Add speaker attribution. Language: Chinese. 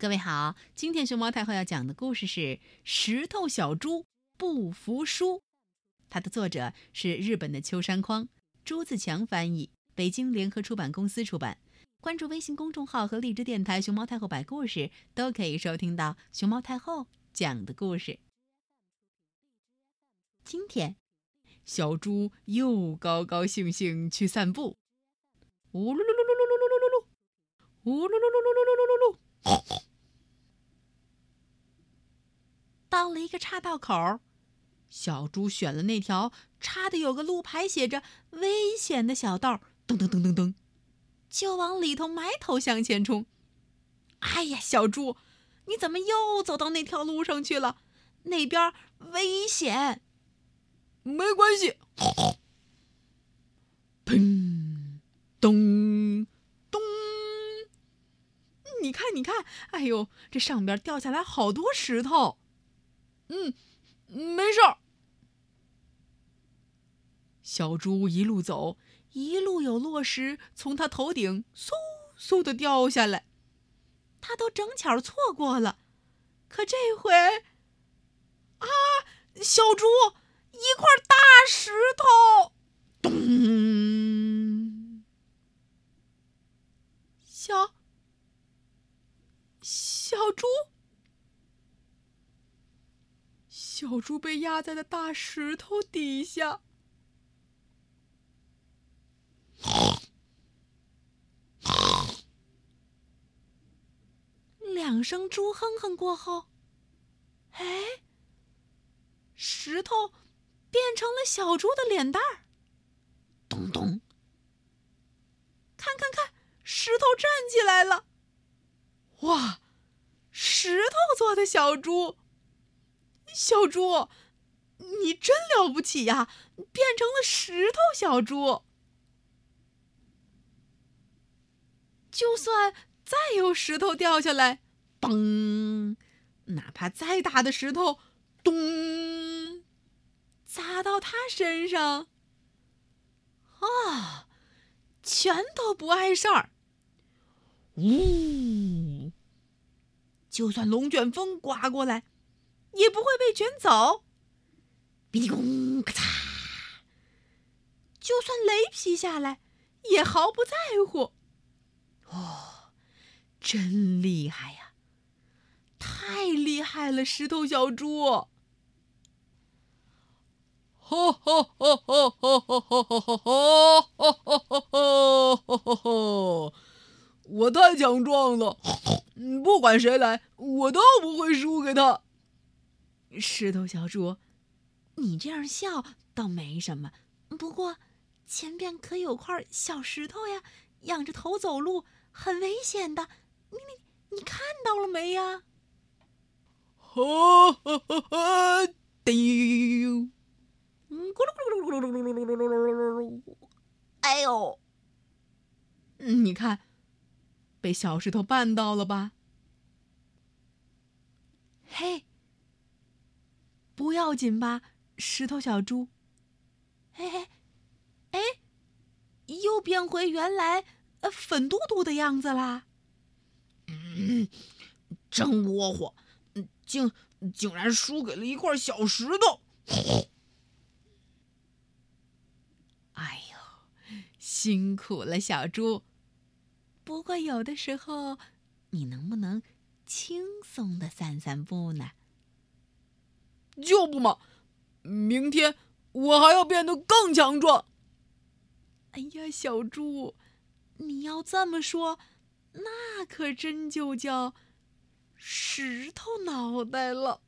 Speaker 1: 各位好，今天熊猫太后要讲的故事是《石头小猪不服输》，它的作者是日本的秋山匡，朱自强翻译，北京联合出版公司出版。关注微信公众号和荔枝电台“熊猫太后摆故事”，都可以收听到熊猫太后讲的故事。今天，小猪又高高兴兴去散步，呜噜噜噜噜噜噜噜噜噜，呜噜噜噜噜噜噜噜噜噜。到了一个岔道口，小猪选了那条插的有个路牌写着“危险”的小道，噔噔噔噔噔，就往里头埋头向前冲。哎呀，小猪，你怎么又走到那条路上去了？那边危险。
Speaker 2: 没关系。
Speaker 1: 砰，咚，咚！你看，你看，哎呦，这上边掉下来好多石头。
Speaker 2: 嗯，没事儿。
Speaker 1: 小猪一路走，一路有落石从他头顶嗖嗖的掉下来，他都正巧错过了。可这回，啊，小猪，一块大石头，咚！小小猪。小猪被压在了大石头底下，两声猪哼哼过后，哎，石头变成了小猪的脸蛋儿，咚咚！看看看，石头站起来了，哇，石头做的小猪。小猪，你真了不起呀！变成了石头小猪，就算再有石头掉下来，嘣，哪怕再大的石头，咚，砸到他身上，啊，全都不碍事儿。呜，就算龙卷风刮过来。也不会被卷走，哔哩咣，咔嚓！就算雷劈下来，也毫不在乎。哦，真厉害呀！太厉害了，石头小猪！
Speaker 2: 哈哈哈哈哈哈哈哈哈哈哈哈哈！我太强壮了，不管谁来，我都不会输给他。
Speaker 1: 石头小猪，你这样笑倒没什么，不过前边可有块小石头呀，仰着头走路很危险的，你你你看到了没呀？
Speaker 2: 哈哈哈哈！丢！
Speaker 1: 咕噜咕噜咕噜咕噜咕噜咕噜咕噜！哎呦！你看，被小石头绊到了吧？嘿！不要紧吧，石头小猪。嘿嘿，哎，又变回原来呃粉嘟嘟的样子啦。
Speaker 2: 嗯，真窝火，竟竟然输给了一块小石头。
Speaker 1: 哎呦，辛苦了，小猪。不过有的时候，你能不能轻松的散散步呢？
Speaker 2: 就不嘛！明天我还要变得更强壮。
Speaker 1: 哎呀，小猪，你要这么说，那可真就叫石头脑袋了。